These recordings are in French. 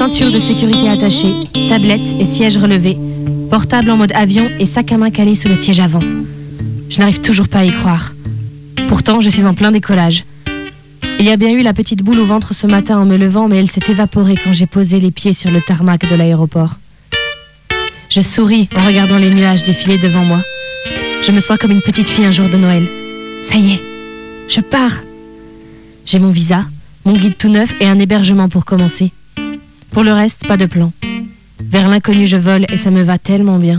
ceinture de sécurité attachée, tablette et siège relevé, portable en mode avion et sac à main calé sur le siège avant. Je n'arrive toujours pas à y croire. Pourtant, je suis en plein décollage. Il y a bien eu la petite boule au ventre ce matin en me levant, mais elle s'est évaporée quand j'ai posé les pieds sur le tarmac de l'aéroport. Je souris en regardant les nuages défiler devant moi. Je me sens comme une petite fille un jour de Noël. Ça y est, je pars. J'ai mon visa, mon guide tout neuf et un hébergement pour commencer. Pour le reste, pas de plan. Vers l'inconnu, je vole et ça me va tellement bien.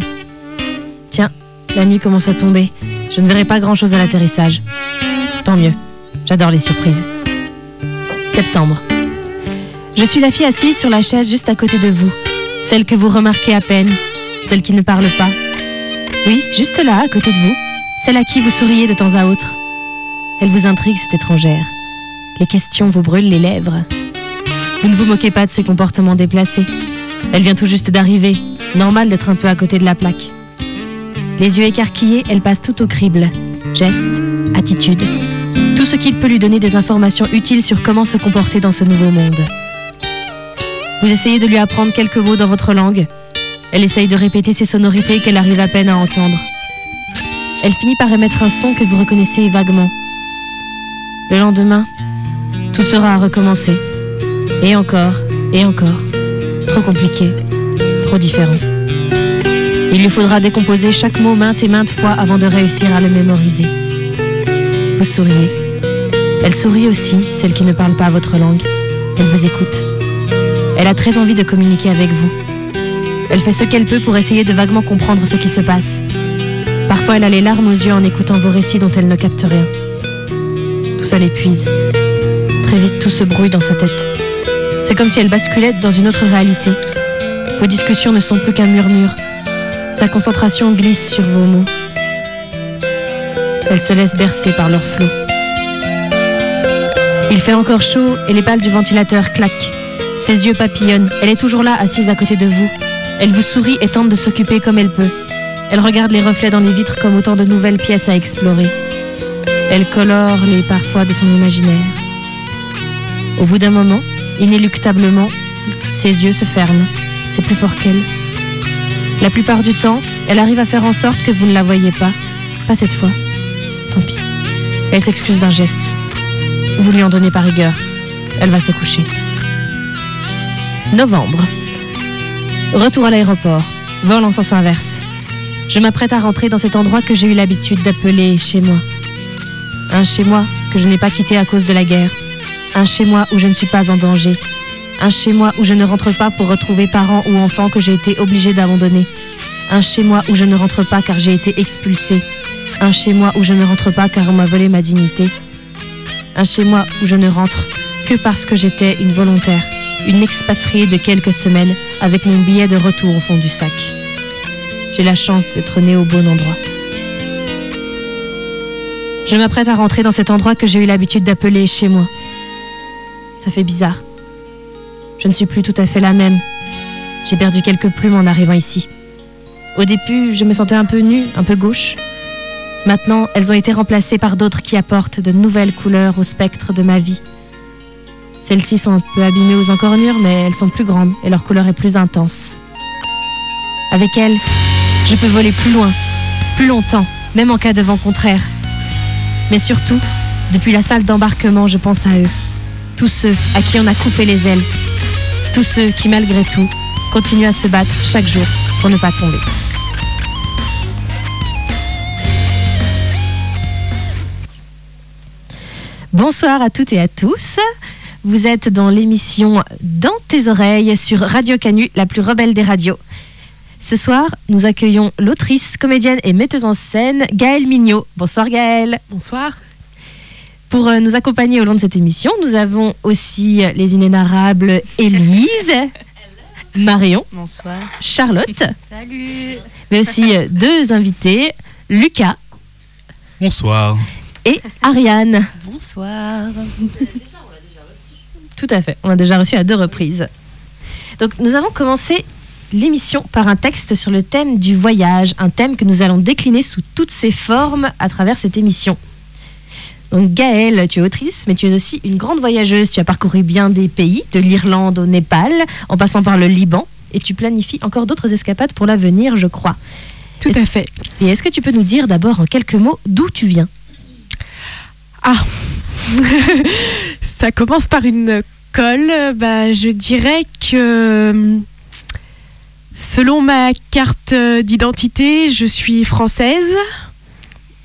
Tiens, la nuit commence à tomber. Je ne verrai pas grand-chose à l'atterrissage. Tant mieux. J'adore les surprises. Septembre. Je suis la fille assise sur la chaise juste à côté de vous. Celle que vous remarquez à peine. Celle qui ne parle pas. Oui, juste là, à côté de vous. Celle à qui vous souriez de temps à autre. Elle vous intrigue, cette étrangère. Les questions vous brûlent les lèvres. Vous ne vous moquez pas de ses comportements déplacés. Elle vient tout juste d'arriver. Normal d'être un peu à côté de la plaque. Les yeux écarquillés, elle passe tout au crible. Gestes, attitudes, tout ce qui peut lui donner des informations utiles sur comment se comporter dans ce nouveau monde. Vous essayez de lui apprendre quelques mots dans votre langue. Elle essaye de répéter ces sonorités qu'elle arrive à peine à entendre. Elle finit par émettre un son que vous reconnaissez vaguement. Le lendemain, tout sera à recommencer. Et encore, et encore. Trop compliqué, trop différent. Il lui faudra décomposer chaque mot maintes et maintes fois avant de réussir à le mémoriser. Vous souriez. Elle sourit aussi, celle qui ne parle pas votre langue. Elle vous écoute. Elle a très envie de communiquer avec vous. Elle fait ce qu'elle peut pour essayer de vaguement comprendre ce qui se passe. Parfois, elle a les larmes aux yeux en écoutant vos récits dont elle ne capte rien. Tout ça l'épuise. Très vite, tout se brouille dans sa tête. C'est comme si elle basculait dans une autre réalité. Vos discussions ne sont plus qu'un murmure. Sa concentration glisse sur vos mots. Elle se laisse bercer par leur flot. Il fait encore chaud et les pales du ventilateur claquent. Ses yeux papillonnent. Elle est toujours là, assise à côté de vous. Elle vous sourit et tente de s'occuper comme elle peut. Elle regarde les reflets dans les vitres comme autant de nouvelles pièces à explorer. Elle colore les parfois de son imaginaire. Au bout d'un moment, inéluctablement, ses yeux se ferment. C'est plus fort qu'elle. La plupart du temps, elle arrive à faire en sorte que vous ne la voyez pas. Pas cette fois. Tant pis. Elle s'excuse d'un geste. Vous lui en donnez par rigueur. Elle va se coucher. Novembre. Retour à l'aéroport. Vol en sens inverse. Je m'apprête à rentrer dans cet endroit que j'ai eu l'habitude d'appeler chez moi. Un chez moi que je n'ai pas quitté à cause de la guerre. Un chez moi où je ne suis pas en danger. Un chez moi où je ne rentre pas pour retrouver parents ou enfants que j'ai été obligé d'abandonner. Un chez moi où je ne rentre pas car j'ai été expulsé. Un chez moi où je ne rentre pas car on m'a volé ma dignité. Un chez moi où je ne rentre que parce que j'étais une volontaire, une expatriée de quelques semaines avec mon billet de retour au fond du sac. J'ai la chance d'être née au bon endroit. Je m'apprête à rentrer dans cet endroit que j'ai eu l'habitude d'appeler chez moi. Ça fait bizarre. Je ne suis plus tout à fait la même. J'ai perdu quelques plumes en arrivant ici. Au début, je me sentais un peu nue, un peu gauche. Maintenant, elles ont été remplacées par d'autres qui apportent de nouvelles couleurs au spectre de ma vie. Celles-ci sont un peu abîmées aux encornures, mais elles sont plus grandes et leur couleur est plus intense. Avec elles, je peux voler plus loin, plus longtemps, même en cas de vent contraire. Mais surtout, depuis la salle d'embarquement, je pense à eux. Tous ceux à qui on a coupé les ailes. Tous ceux qui, malgré tout, continuent à se battre chaque jour pour ne pas tomber. Bonsoir à toutes et à tous. Vous êtes dans l'émission Dans tes oreilles sur Radio Canu, la plus rebelle des radios. Ce soir, nous accueillons l'autrice, comédienne et metteuse en scène Gaëlle Mignot. Bonsoir Gaëlle. Bonsoir. Pour euh, nous accompagner au long de cette émission, nous avons aussi les inénarrables Élise, Marion, Bonsoir. Charlotte, Salut. mais aussi euh, deux invités, Lucas Bonsoir. et Ariane. Bonsoir. Tout à fait, on l'a déjà reçu à deux reprises. Donc nous avons commencé l'émission par un texte sur le thème du voyage, un thème que nous allons décliner sous toutes ses formes à travers cette émission. Donc Gaëlle, tu es autrice, mais tu es aussi une grande voyageuse. Tu as parcouru bien des pays, de l'Irlande au Népal, en passant par le Liban, et tu planifies encore d'autres escapades pour l'avenir, je crois. Tout à fait. Et est-ce que tu peux nous dire d'abord en quelques mots d'où tu viens? Ah Ça commence par une colle. Bah, je dirais que selon ma carte d'identité, je suis française.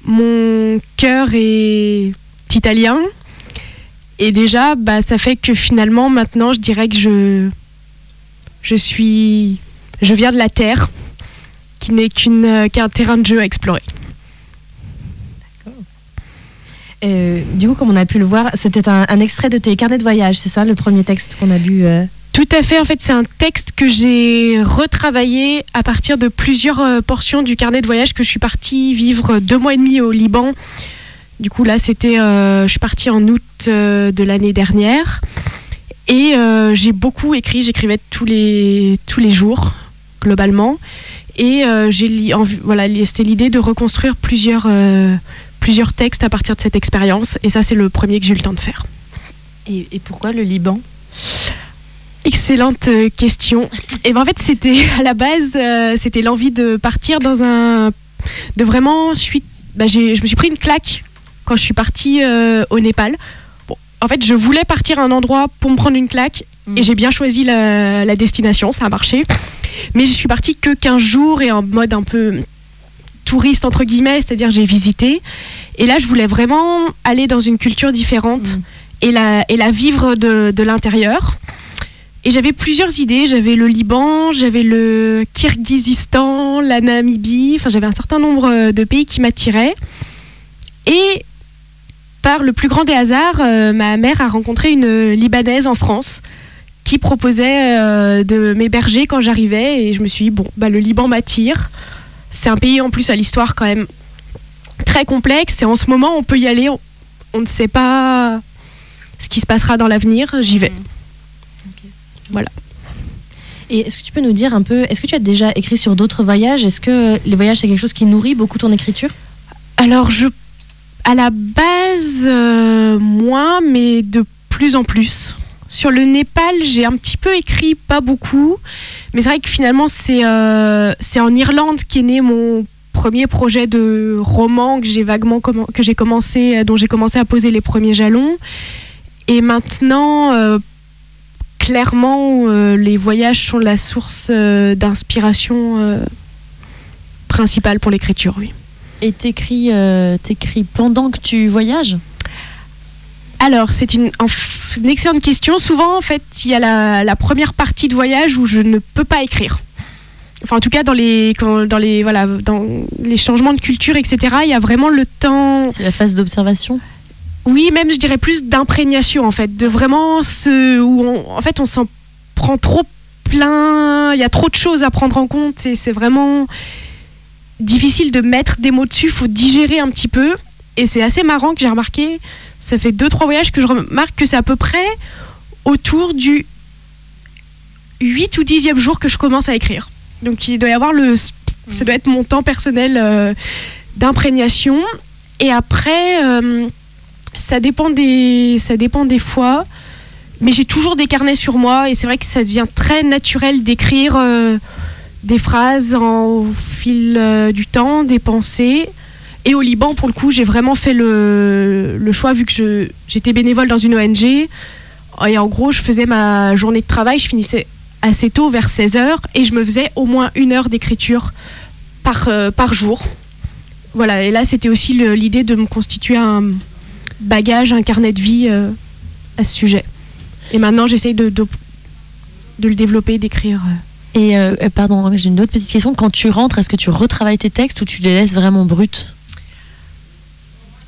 Mon cœur est italien. Et déjà, bah, ça fait que finalement, maintenant, je dirais que je, je suis, je viens de la terre, qui n'est qu'une, qu'un terrain de jeu à explorer. Euh, du coup, comme on a pu le voir, c'était un, un extrait de tes carnets de voyage, c'est ça, le premier texte qu'on a lu euh Tout à fait. En fait, c'est un texte que j'ai retravaillé à partir de plusieurs euh, portions du carnet de voyage que je suis partie vivre deux mois et demi au Liban. Du coup, là, c'était, euh, je suis partie en août euh, de l'année dernière et j'ai beaucoup écrit. J'écrivais tous les tous les jours globalement et j'ai voilà, c'était l'idée de reconstruire plusieurs plusieurs textes à partir de cette expérience et ça, c'est le premier que j'ai eu le temps de faire. et pourquoi le Liban? Excellente euh, question. Et ben en fait, c'était à la base, euh, c'était l'envie de partir dans un, de vraiment suite. Bah, j'ai, je me suis pris une claque quand je suis partie euh, au Népal. Bon, en fait, je voulais partir à un endroit pour me prendre une claque Mm. et j'ai bien choisi la, la destination, ça a marché. Mais je suis partie que 15 jours et en mode un peu touriste entre guillemets, c'est-à-dire j'ai visité. Et là, je voulais vraiment aller dans une culture différente Mm. et, la, et la vivre de, de l'intérieur. Et j'avais plusieurs idées. J'avais le Liban, j'avais le Kirghizistan, la Namibie. Enfin, j'avais un certain nombre euh, de pays qui m'attiraient. Et par le plus grand des hasards, euh, ma mère a rencontré une Libanaise en France qui proposait euh, de m'héberger quand j'arrivais. Et je me suis dit, bon, bah, le Liban m'attire. C'est un pays en plus à l'histoire quand même très complexe. Et en ce moment, on peut y aller. On, on ne sait pas ce qui se passera dans l'avenir. J'y vais. Et est-ce que tu peux nous dire un peu, est-ce que tu as déjà écrit sur d'autres voyages? Est-ce que les voyages, c'est quelque chose qui nourrit beaucoup ton écriture? Alors, je, à la base, euh, moins, mais de plus en plus. Sur le Népal, j'ai un petit peu écrit, pas beaucoup. Mais c'est vrai que finalement, c'est euh, en Irlande qu'est né mon premier projet de roman que j'ai vaguement que j'ai commencé, dont j'ai commencé à poser les premiers jalons. Et maintenant, euh, clairement, euh, les voyages sont la source euh, d'inspiration euh, principale pour l'écriture, oui. Et t'écris, t'écris pendant que tu voyages? Alors, c'est une, excellente question. Souvent, en fait, il y a la, la première partie de voyage où je ne peux pas écrire. Enfin, en tout cas, dans les, quand- dans les, voilà, dans les changements de culture, etc., il y a vraiment le temps. C'est la phase d'observation? Oui, même, je dirais plus d'imprégnation, en fait, de vraiment ce où, on, en fait, on s'en prend trop plein. Il y a trop de choses à prendre en compte. Et c'est vraiment difficile de mettre des mots dessus. Il faut digérer un petit peu. Et c'est assez marrant que j'ai remarqué. Ça fait deux, trois voyages que je remarque que c'est à peu près autour du 8 ou 10e jour que je commence à écrire. Donc il doit y avoir le. Ça doit être mon temps personnel euh, d'imprégnation. Et après, euh, ça, dépend des, ça dépend des fois. Mais j'ai toujours des carnets sur moi et c'est vrai que ça devient très naturel d'écrire euh, des phrases au fil euh, du temps, des pensées. Et au Liban, pour le coup, j'ai vraiment fait le, choix, vu que j'étais bénévole dans une ONG. Et en gros, je faisais ma journée de travail, je finissais assez tôt, vers 16h, et je me faisais au moins une heure d'écriture par, euh, par jour. Voilà, et là, c'était aussi l'idée de me constituer un bagage, un carnet de vie euh, à ce sujet. Et maintenant, j'essaye de, de, de le développer, d'écrire. euh. Et euh, pardon, j'ai une autre petite question. Quand tu rentres, est-ce que tu retravailles tes textes ou tu les laisses vraiment bruts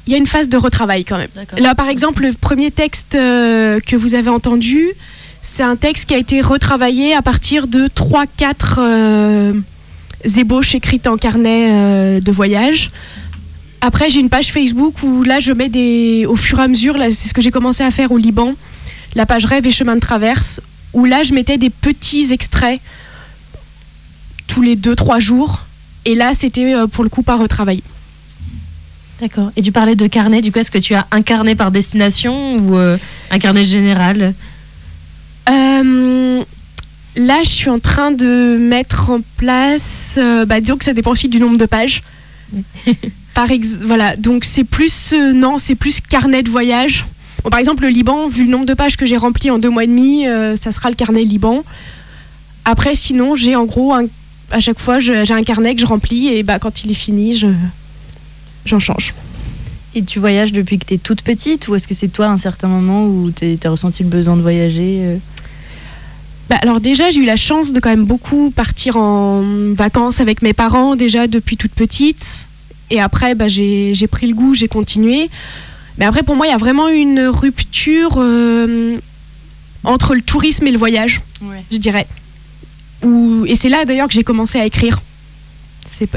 Il y a une phase de retravail quand même. Là, par exemple, le premier texte que vous avez entendu, c'est un texte qui a été retravaillé à partir de 3-4 euh, ébauches écrites en carnet euh, de voyage. Après, j'ai une page Facebook où là, je mets des. Au fur et à mesure, c'est ce que j'ai commencé à faire au Liban, la page rêve et chemin de traverse, où là, je mettais des petits extraits tous les 2-3 jours. Et là, c'était euh, pour le coup pas retravaillé. D'accord. Et tu parlais de carnet, du coup, est-ce que tu as un carnet par destination ou euh, un carnet général? Euh, là, je suis en train de mettre en place. euh, bah, disons que ça dépend aussi du nombre de pages. par ex voilà, donc c'est plus euh, non, c'est plus carnet de voyage. Bon, par exemple, le Liban, vu le nombre de pages que j'ai rempli en deux mois et demi, euh, ça sera le carnet Liban. Après, sinon, j'ai en gros un- à chaque fois, j'ai un carnet que je remplis et bah quand il est fini, je j'en change. Et tu voyages depuis que tu es toute petite ou est-ce que c'est toi à un certain moment où tu as ressenti le besoin de voyager euh? Bah, alors déjà, j'ai eu la chance de quand même beaucoup partir en vacances avec mes parents déjà depuis toute petite. Et après, bah, j'ai j'ai pris le goût, j'ai continué. Mais après, pour moi, il y a vraiment une rupture euh, entre le tourisme et le voyage, je dirais. Où- et c'est là d'ailleurs que j'ai commencé à écrire.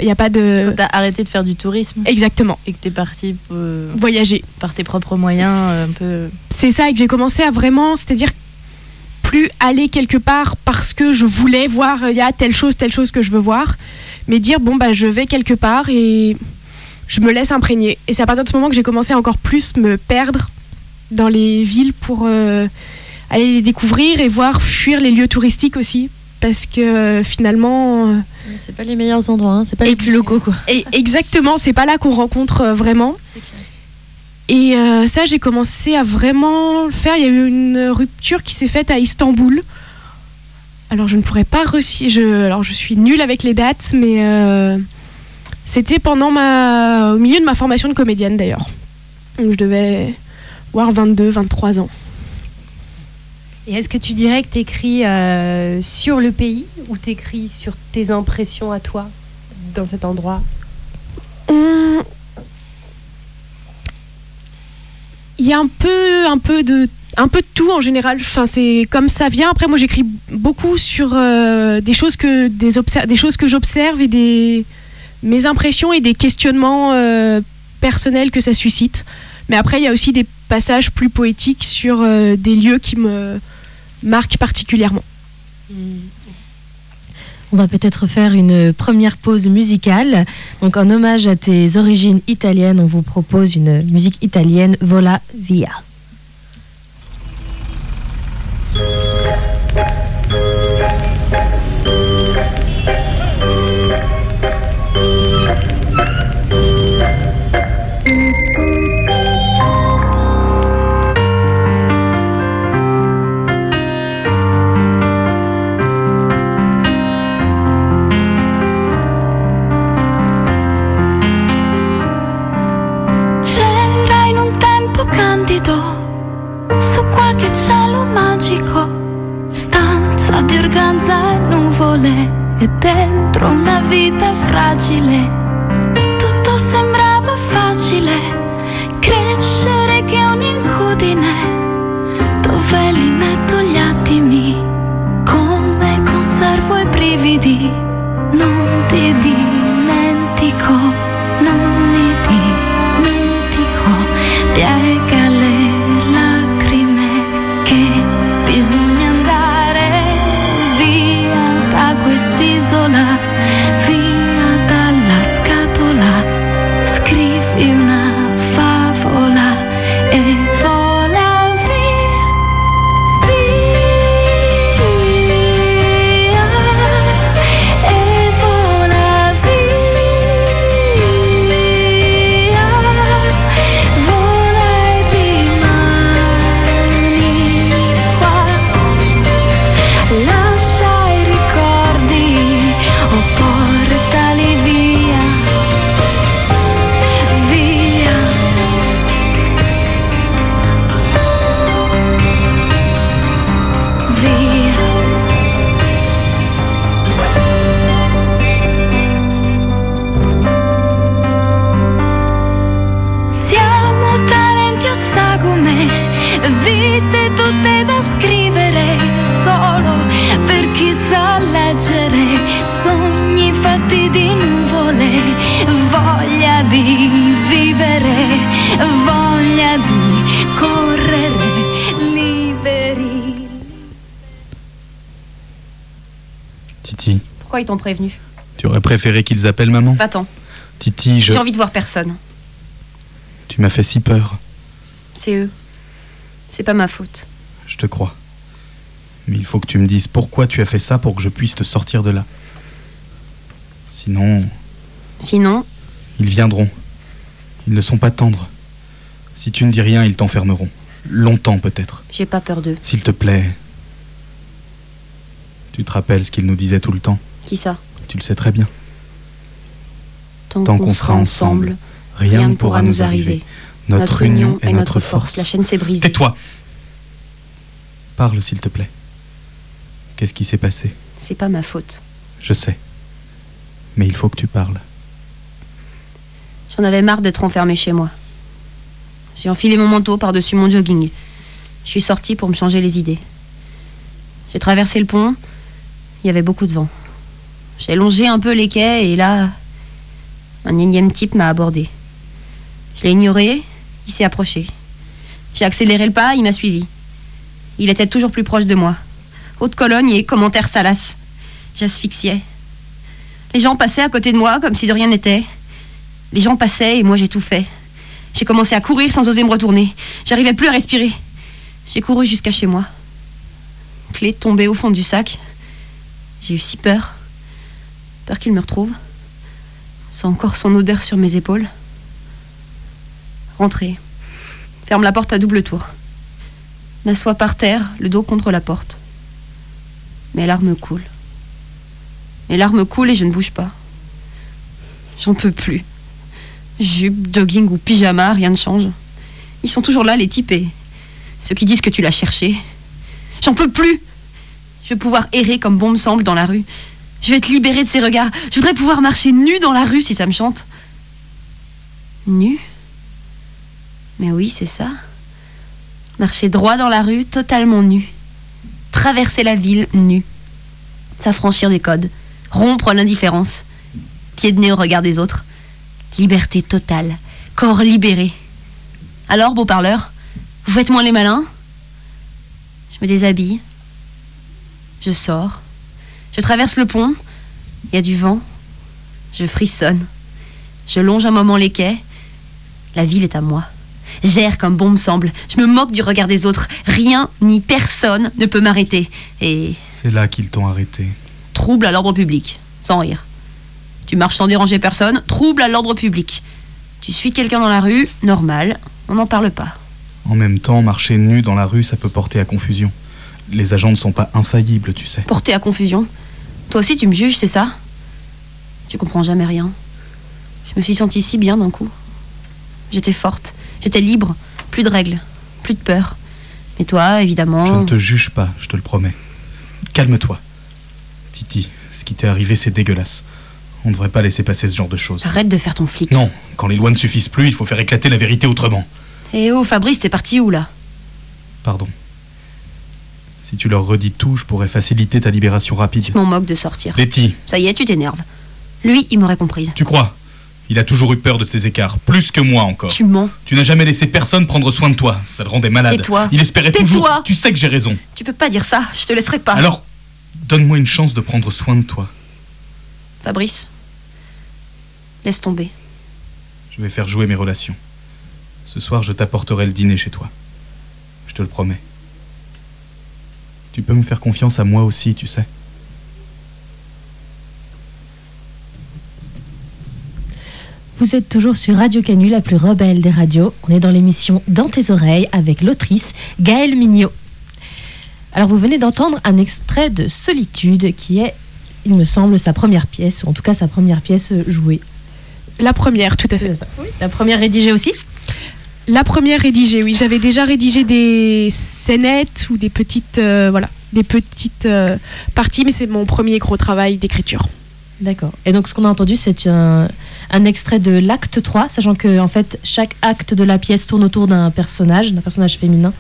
Il n'y a pas de... T'as arrêté de faire du tourisme Exactement, et que t'es parti euh, voyager. par tes propres moyens euh, un peu. c'est ça et que j'ai commencé à vraiment, c'est-à-dire plus aller quelque part parce que je voulais voir, il y a telle chose, telle chose que je veux voir, mais dire bon bah je vais quelque part et je me laisse imprégner. Et c'est à partir de ce moment que j'ai commencé à encore plus me perdre dans les villes pour euh, aller les découvrir et voir fuir les lieux touristiques aussi. Parce que euh, finalement, euh, C'est pas les meilleurs endroits, hein, c'est pas les plus locaux quoi. et exactement, c'est pas là qu'on rencontre euh, vraiment. Et euh, ça, j'ai commencé à vraiment le faire. Il y a eu une rupture qui s'est faite à Istanbul. Alors, je ne pourrais pas. Je, alors, je suis nulle avec les dates, mais c'était pendant ma, au milieu de ma formation de comédienne d'ailleurs. Donc, je devais avoir 22, 23 ans. Et est-ce que tu dirais que tu écris sur le pays ou tu écris sur tes impressions à toi dans cet endroit? Hum, Il y a un peu, un peu de, un peu de tout en général. Enfin, c'est comme ça vient. Après, moi, j'écris beaucoup sur euh, des choses que des, des choses que j'observe et des mes impressions et des questionnements euh, personnels que ça suscite. Mais après, il y a aussi des passages plus poétiques sur euh, des lieux qui me marquent particulièrement. On va peut-être faire une première pause musicale. Donc, en hommage à tes origines italiennes, on vous propose une musique italienne, Vola Via. E dentro una vita fragile. Ils t'ont prévenu tu aurais préféré qu'ils appellent maman Va-t'en, Titi, je. j'ai envie de voir personne. Tu m'as fait si peur. C'est eux. C'est pas ma faute. Je te crois. Mais il faut que tu me dises pourquoi tu as fait ça pour que je puisse te sortir de là. Sinon, Sinon, ils viendront. Ils ne sont pas tendres. Si tu ne dis rien, ils t'enfermeront. Longtemps peut-être. j'ai pas peur d'eux. S'il te plaît. Tu te rappelles ce qu'ils nous disaient tout le temps? Qui ça Tu le sais très bien. Tant, Tant qu'on sera ensemble, rien ne pourra nous arriver. Notre, union est notre force. La chaîne s'est brisée. Tais-toi Parle, s'il te plaît. Qu'est-ce qui s'est passé C'est pas ma faute. Je sais. Mais il faut que tu parles. J'en avais marre d'être enfermée chez moi. J'ai enfilé mon manteau par-dessus mon jogging. Je suis sortie pour me changer les idées. J'ai traversé le pont. Il y avait beaucoup de vent. J'ai longé un peu les quais et là, un énième type m'a abordé. Je l'ai ignoré, il s'est approché. J'ai accéléré le pas, il m'a suivi. Il était toujours plus proche de moi. Haute colonne et commentaires salaces. J'asphyxiais. Les gens passaient à côté de moi comme si de rien n'était. Les gens passaient et moi fait. J'ai commencé à courir sans oser me retourner. J'arrivais plus à respirer. J'ai couru jusqu'à chez moi. Clé tombée au fond du sac. J'ai eu si peur. Peur qu'il me retrouve. Sans encore son odeur sur mes épaules. Rentrez. Ferme la porte à double tour. M'assois par terre, le dos contre la porte. Mes larmes coulent. Mes larmes coulent et je ne bouge pas. J'en peux plus. Jupe, jogging ou pyjama, rien ne change. Ils sont toujours là, les typés. Ceux qui disent que tu l'as cherché. J'en peux plus. Je vais pouvoir errer comme bon me semble dans la rue. Je vais être libérée de ces regards. Je voudrais pouvoir marcher nu dans la rue si ça me chante. Nu? Mais oui, c'est ça. Marcher droit dans la rue, totalement nu. Traverser la ville nu. S'affranchir des codes. Rompre l'indifférence. Pied de nez au regard des autres. Liberté totale. Corps libéré. Alors, beau parleur, vous faites moins les malins? Je me déshabille. Je sors. Je traverse le pont. Il y a du vent. Je frissonne. Je longe un moment les quais. La ville est à moi. J'erre comme bon me semble. Je me moque du regard des autres. Rien ni personne ne peut m'arrêter. Et C'est là qu'ils t'ont arrêté. trouble à l'ordre public. Sans rire. Tu marches sans déranger personne, trouble à l'ordre public. Tu suis quelqu'un dans la rue, normal, on n'en parle pas. En même temps, marcher nu dans la rue, ça peut porter à confusion. Les agents ne sont pas infaillibles, tu sais. Porté à confusion. Toi aussi tu me juges, c'est ça? Tu comprends jamais rien. Je me suis sentie si bien d'un coup. J'étais forte, j'étais libre, plus de règles, plus de peur. Mais toi, évidemment. Je ne te juge pas, je te le promets. Calme-toi. Titi, ce qui t'est arrivé, c'est dégueulasse. On ne devrait pas laisser passer ce genre de choses. Arrête de faire ton flic. Non, quand les lois ne suffisent plus, il faut faire éclater la vérité autrement. Eh oh, Fabrice, t'es parti où là? Pardon. Si tu leur redis tout, je pourrais faciliter ta libération rapide. Je m'en moque de sortir. Letty, Ça y est, tu t'énerves. Lui, il m'aurait comprise. tu crois? Il a toujours eu peur de tes écarts, plus que moi encore. Tu mens. Tu n'as jamais laissé personne prendre soin de toi, ça le rendait malade. Tais-toi. Il espérait Tais-toi. toujours. Tu sais que j'ai raison. Tu peux pas dire ça, je te laisserai pas. Alors, donne-moi une chance de prendre soin de toi. Fabrice, laisse tomber. Je vais faire jouer mes relations. Ce soir, je t'apporterai le dîner chez toi. Je te le promets. Tu peux me faire confiance à moi aussi, tu sais. Vous êtes toujours sur Radio Canu, la plus rebelle des radios. On est dans l'émission Dans tes oreilles avec l'autrice Gaëlle Mignot. Alors vous venez d'entendre un extrait de Solitude qui est, il me semble, sa première pièce, ou en tout cas sa première pièce jouée. La première, tout à fait. Ça. La première rédigée aussi La première rédigée, oui. J'avais déjà rédigé des scénettes ou des petites, euh, voilà, des petites euh, parties, mais c'est mon premier gros travail d'écriture. D'accord. Et donc ce qu'on a entendu, c'est un, extrait de l'acte 3, sachant que en fait chaque acte de la pièce tourne autour d'un personnage, d'un personnage féminin.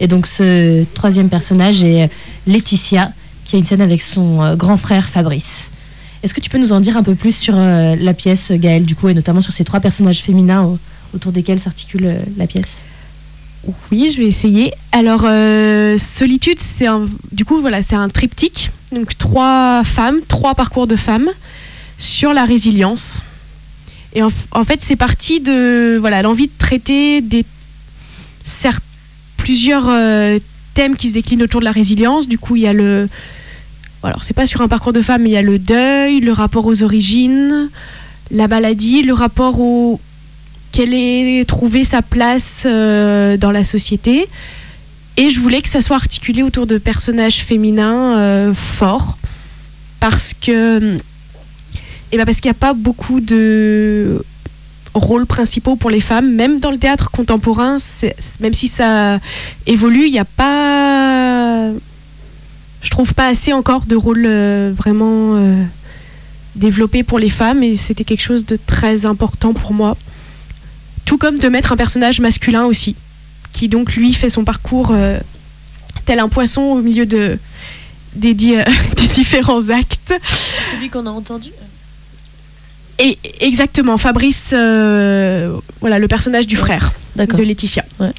Et donc ce troisième personnage est Laetitia, qui a une scène avec son euh, grand frère Fabrice. Est-ce que tu peux nous en dire un peu plus sur euh, la pièce, Gaëlle, du coup, et notamment sur ces trois personnages féminins autour desquels s'articule euh, la pièce Oui, je vais essayer. Alors, euh, Solitude, c'est un, du coup, voilà, c'est un triptyque. Donc, trois femmes, trois parcours de femmes sur la résilience. Et en, fait, c'est parti de voilà l'envie de traiter des plusieurs euh, thèmes qui se déclinent autour de la résilience. Du coup, il y a le alors c'est pas sur un parcours de femme, mais il y a le deuil, le rapport aux origines, la maladie, le rapport au quelle est trouver sa place euh, dans la société. Et je voulais que ça soit articulé autour de personnages féminins euh, forts, parce que, et ben parce qu'il n'y a pas beaucoup de rôles principaux pour les femmes, même dans le théâtre contemporain, même si ça évolue, il n'y a pas, je trouve pas assez encore de rôles euh, vraiment développés pour les femmes, et c'était quelque chose de très important pour moi. Tout comme de mettre un personnage masculin aussi, qui donc lui fait son parcours euh, tel un poisson au milieu de, des, di- des différents actes. Celui qu'on a entendu. Et exactement, Fabrice, euh, voilà, le personnage du frère de Laetitia. Ouais.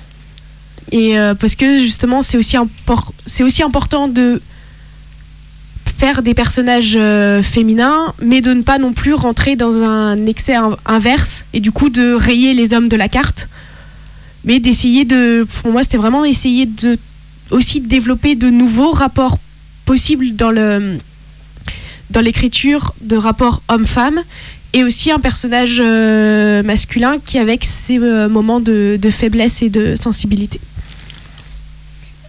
Et euh, parce que justement, c'est aussi, impor- aussi important de faire des personnages euh, féminins, mais de ne pas non plus rentrer dans un excès in- inverse et du coup de rayer les hommes de la carte, mais d'essayer de, pour moi, c'était vraiment essayer de aussi développer de nouveaux rapports possibles dans dans l'écriture de rapports homme-femme et aussi un personnage euh, masculin qui avec ses euh, moments de faiblesse et de sensibilité.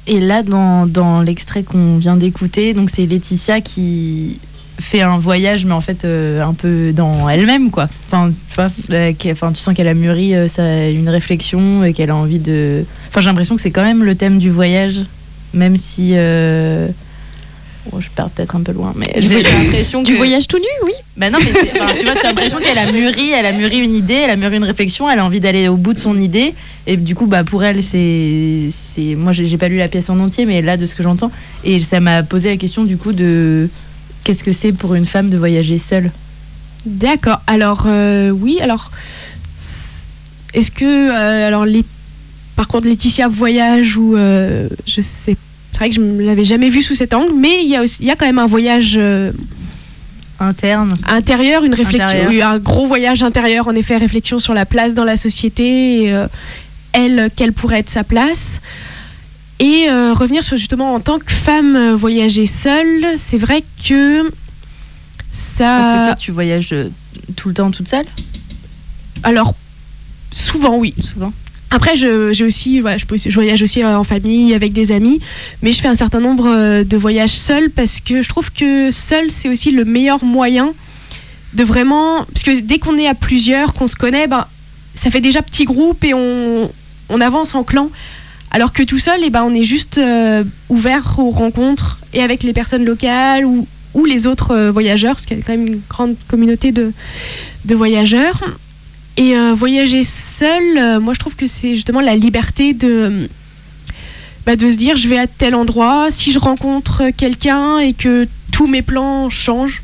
Et là, dans, dans l'extrait qu'on vient d'écouter, donc c'est Laetitia qui fait un voyage, mais en fait euh, un peu dans elle-même, quoi. Enfin, tu vois, euh, enfin, tu sens qu'elle a mûri euh, ça, une réflexion et qu'elle a envie de. Enfin, j'ai l'impression que c'est quand même le thème du voyage, même si. Oh, je pars peut-être un peu loin, mais j'ai l'impression que. Du voyage tout nu, oui. Bah non, mais enfin, tu vois, t'as l'impression qu'elle a mûri, elle a mûri une idée, elle a mûri une réflexion, elle a envie d'aller au bout de son idée. Et du coup, bah, pour elle, c'est. c'est- Moi, j'ai j'ai pas lu la pièce en entier, mais là, de ce que j'entends. Et ça m'a posé la question, du coup, de. Qu'est-ce que c'est pour une femme de voyager seule? D'accord. Alors euh, oui. Alors est-ce que euh, alors les par contre Laetitia voyage ou euh, je sais. C'est vrai que je ne l'avais jamais vu sous cet angle, mais il y a aussi il y a quand même un voyage euh, Interne intérieur, une réflexion, Intérieur. un gros voyage intérieur, en effet, réflexion sur la place dans la société, et, euh, elle, quelle pourrait être sa place. Et euh, revenir sur justement en tant que femme voyager seule, c'est vrai que ça. Parce que toi, tu voyages tout le temps toute seule? Alors, souvent, oui. Souvent? Après, je, aussi, voilà, je, voyage aussi euh, en famille, avec des amis, mais je fais un certain nombre euh, de voyages seuls parce que je trouve que seul, c'est aussi le meilleur moyen de vraiment. Parce que dès qu'on est à plusieurs, qu'on se connaît, ben, ça fait déjà petit groupe et on, on avance en clan. Alors que tout seul, eh ben, on est juste euh, ouvert aux rencontres et avec les personnes locales ou, ou les autres voyageurs, parce qu'il y a quand même une grande communauté de, de voyageurs. Et euh, voyager seul, euh, moi je trouve que c'est justement la liberté de, bah, de se dire je vais à tel endroit, si je rencontre quelqu'un et que tous mes plans changent.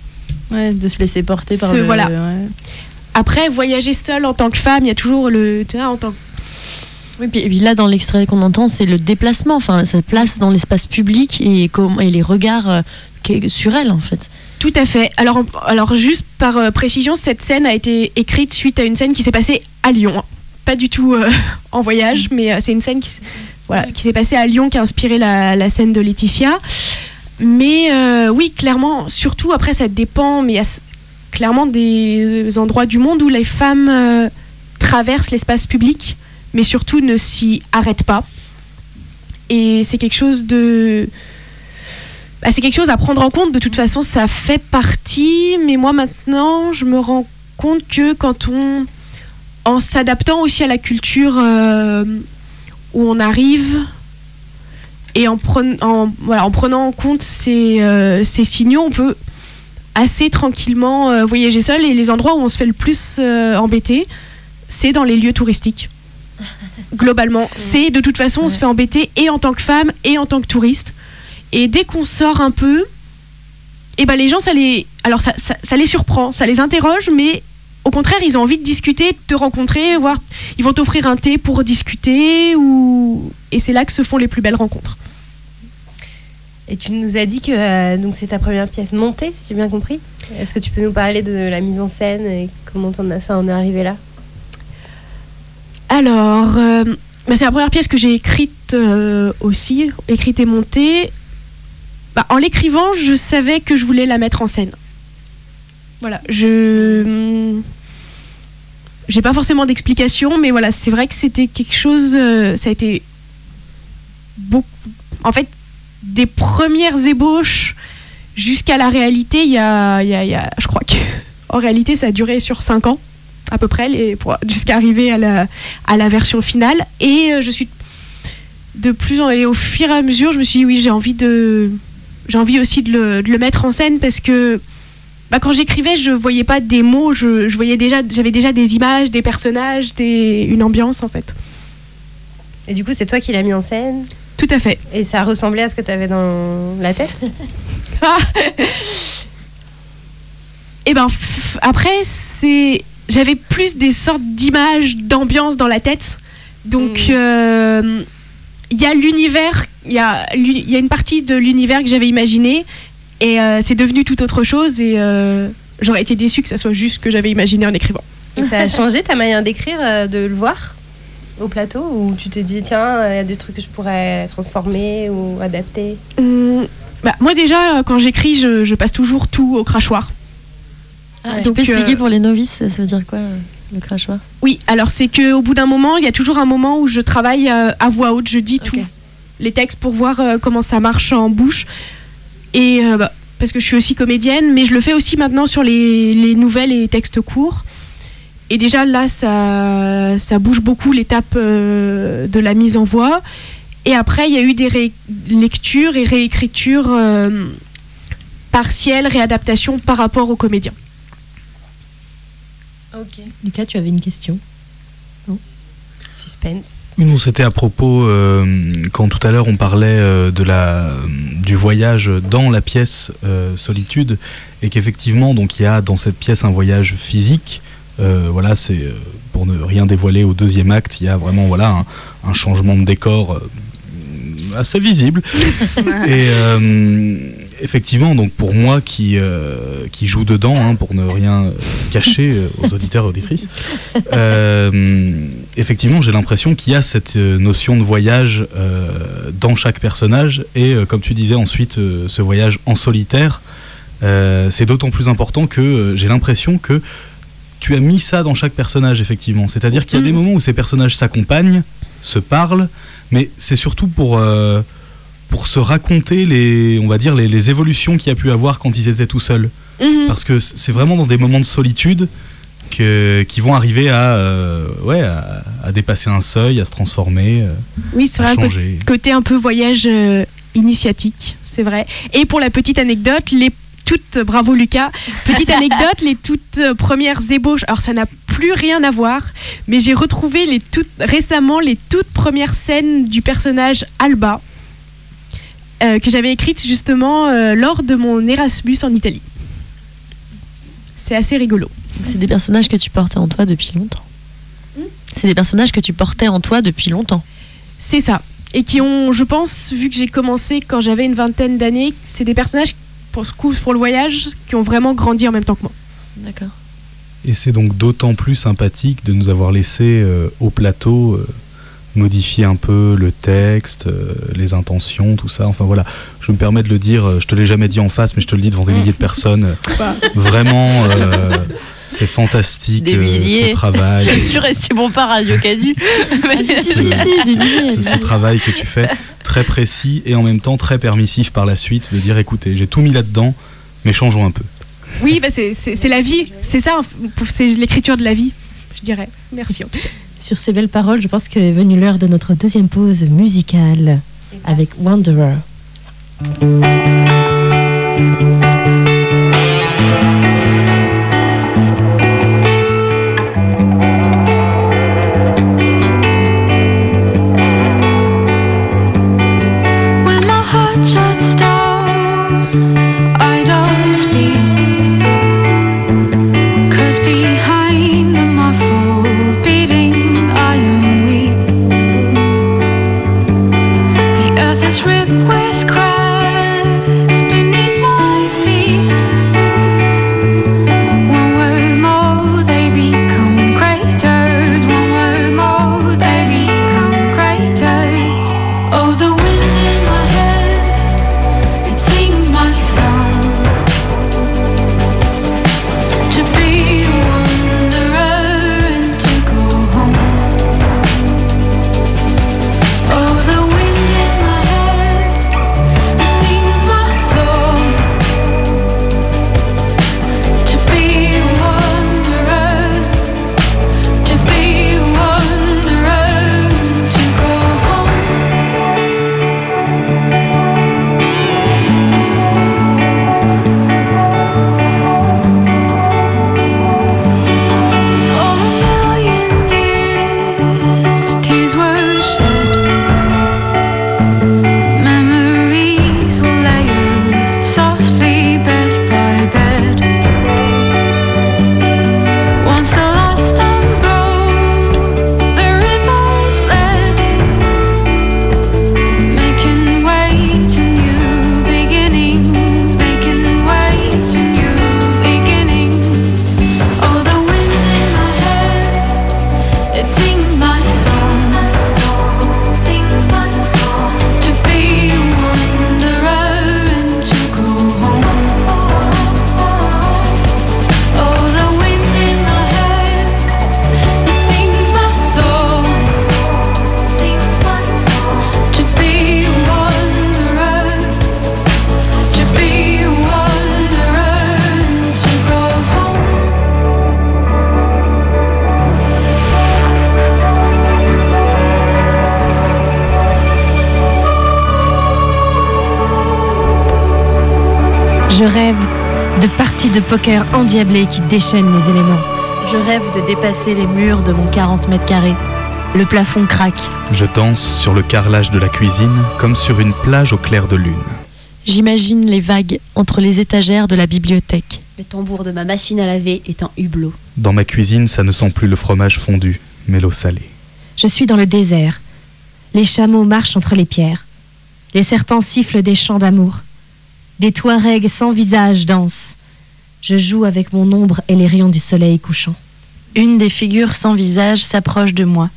Ouais, de se laisser porter par Ce- le. voilà. ouais. Après, voyager seul en tant que femme, il y a toujours le. Tu vois, en tant que- Oui, puis, et puis là, dans l'extrait qu'on entend, c'est le déplacement, enfin, sa place dans l'espace public et, comment- et les regards euh, sur elle, en fait. Tout à fait. Alors, alors juste par euh, précision, cette scène a été écrite suite à une scène qui s'est passée à Lyon. Pas du tout euh, en voyage, mais euh, c'est une scène qui, s'est passée à Lyon qui a inspiré la, la scène de Laetitia. Mais oui, clairement, surtout après, ça dépend, mais il y a clairement des endroits du monde où les femmes traversent l'espace public, mais surtout ne s'y arrêtent pas. Et c'est quelque chose de bah, c'est quelque chose à prendre en compte. De toute façon, ça fait partie. Mais moi, maintenant, je me rends compte que quand on. En s'adaptant aussi à la culture euh, où on arrive et en, pren- en, voilà, en prenant en compte ces, euh, ces signaux, on peut assez tranquillement euh, voyager seul. Et les endroits où on se fait le plus embêter, c'est dans les lieux touristiques. Globalement, c'est de toute façon, on se fait embêter et en tant que femme et en tant que touriste. Et dès qu'on sort un peu, et ben les gens, ça les, alors ça, ça, ça les surprend, ça les interroge, mais au contraire, ils ont envie de discuter, de te rencontrer, voir, ils vont t'offrir un thé pour discuter, ou et c'est là que se font les plus belles rencontres. Et tu nous as dit que euh, donc c'est ta première pièce montée, si j'ai bien compris. Est-ce que tu peux nous parler de la mise en scène et comment on a, ça en est arrivé là? Alors, euh, bah, c'est la première pièce que j'ai écrite euh, aussi, écrite et montée. Bah, en l'écrivant, je savais que je voulais la mettre en scène. Voilà, je. J'ai pas forcément d'explication, mais voilà, c'est vrai que c'était quelque chose. euh, ça a été. Beaucoup. En fait, des premières ébauches jusqu'à la réalité, il y a, y a- Je crois que. En réalité, ça a duré sur 5 ans, à peu près, jusqu'à arriver à la, à la version finale. Et euh, je suis de plus en et au fur et à mesure, je me suis dit oui, j'ai envie de, j'ai envie aussi de le, de le mettre en scène parce que bah, quand j'écrivais, je voyais pas des mots, je, je voyais déjà, j'avais déjà des images, des personnages, des, une ambiance en fait. Et du coup, c'est toi qui l'as mis en scène? Tout à fait. et ça ressemblait à ce que tu avais dans la tête? Et ben f- après, c'est, j'avais plus des sortes d'images, d'ambiance dans la tête. Donc Mm. euh, il y a l'univers, il y a, l'u- il y a une partie de l'univers que j'avais imaginé et euh, c'est devenu tout autre chose et euh, j'aurais été déçue que ça soit juste ce que j'avais imaginé en écrivant. Et ça a changé ta manière d'écrire, euh, de le voir au plateau Ou tu t'es dit, tiens, il y a des trucs que je pourrais transformer ou adapter? Hum, bah, moi déjà, quand j'écris, je, je passe toujours tout au crachoir. Ah, Ouais. tu peux Donc, expliquer euh, pour les novices, ça veut dire quoi? Le crachoir Oui, alors c'est que au bout d'un moment, il y a toujours un moment où je travaille euh, à voix haute, je dis tout Ok. les textes pour voir euh, comment ça marche en bouche. Et euh, bah, parce que je suis aussi comédienne, mais je le fais aussi maintenant sur les, les nouvelles et textes courts. Et déjà là, ça, ça bouge beaucoup l'étape euh, de la mise en voix. Et après, il y a eu des lectures et réécritures euh, partielles, réadaptations par rapport aux comédiens. Ok. Lucas, tu avais une question Suspense. Oui, non, c'était à propos, euh, quand tout à l'heure on parlait euh, de la, du voyage dans la pièce euh, Solitude, et qu'effectivement, donc il y a dans cette pièce un voyage physique. Euh, voilà, c'est euh, pour ne rien dévoiler au deuxième acte, il y a vraiment voilà un, un changement de décor euh, assez visible. et euh, effectivement, donc pour moi qui euh, qui joue dedans, hein, pour ne rien euh, cacher euh, aux auditeurs et auditrices, euh, effectivement, j'ai l'impression qu'il y a cette notion de voyage euh, dans chaque personnage et, comme tu disais ensuite, ce voyage en solitaire, c'est d'autant plus important que j'ai l'impression que tu as mis ça dans chaque personnage, effectivement. C'est-à-dire qu'il y a des Mhm. moments où ces personnages s'accompagnent, se parlent, mais c'est surtout pour, pour se raconter les, on va dire, les, les évolutions qu'il y a pu avoir quand ils étaient tout seuls. Mhm. Parce que c'est vraiment dans des moments de solitude que, qui vont arriver à, euh, ouais, à, à dépasser un seuil, à se transformer, euh, Oui, c'est à vrai. changer. côté un peu voyage euh, initiatique, c'est vrai. Et pour la petite anecdote, les toutes, bravo Lucas, petite anecdote, les toutes premières ébauches, alors ça n'a plus rien à voir, mais j'ai retrouvé les toutes, récemment les toutes premières scènes du personnage Alba, euh, que j'avais écrites justement euh, lors de mon Erasmus en Italie. C'est assez rigolo. C'est des personnages que tu portais en toi depuis longtemps. C'est des personnages que tu portais en toi depuis longtemps. C'est ça. Et qui ont, je pense, vu que j'ai commencé quand j'avais une vingtaine d'années, c'est des personnages, pour ce coup, pour le voyage, qui ont vraiment grandi en même temps que moi. D'accord. Et c'est donc d'autant plus sympathique de nous avoir laissé euh, au plateau euh, modifier un peu le texte, euh, les intentions, tout ça. Enfin voilà, je me permets de le dire, euh, je te l'ai jamais dit en face, mais je te le dis devant des milliers de personnes. Bah. Vraiment, euh, c'est fantastique Des euh, milliers. ce travail. Je suis restée bon pas Radio Canu. Ah, si, si, ce, si, ce- travail que tu fais, très précis et en même temps très permissif par la suite, de dire écoutez, j'ai tout mis là-dedans, mais changeons un peu. Oui, bah c'est- c'est c'est la vie, c'est ça, c'est l'écriture de la vie, je dirais. Merci. en tout cas. Sur ces belles paroles, je pense qu'est venue l'heure de notre deuxième pause musicale avec Wanderer. De poker endiablées qui déchaînent les éléments. Je rêve de dépasser les murs de mon 40 mètres carrés. Le plafond craque. Je danse sur le carrelage de la cuisine comme sur une plage au clair de lune. J'imagine les vagues entre les étagères de la bibliothèque. Le tambour de ma machine à laver est un hublot. Dans ma cuisine, ça ne sent plus le fromage fondu, mais l'eau salée. Je suis dans le désert. Les chameaux marchent entre les pierres. Les serpents sifflent des chants d'amour. Des Touaregs sans visage dansent. Je joue avec mon ombre et les rayons du soleil couchant. Une des figures sans visage s'approche de moi.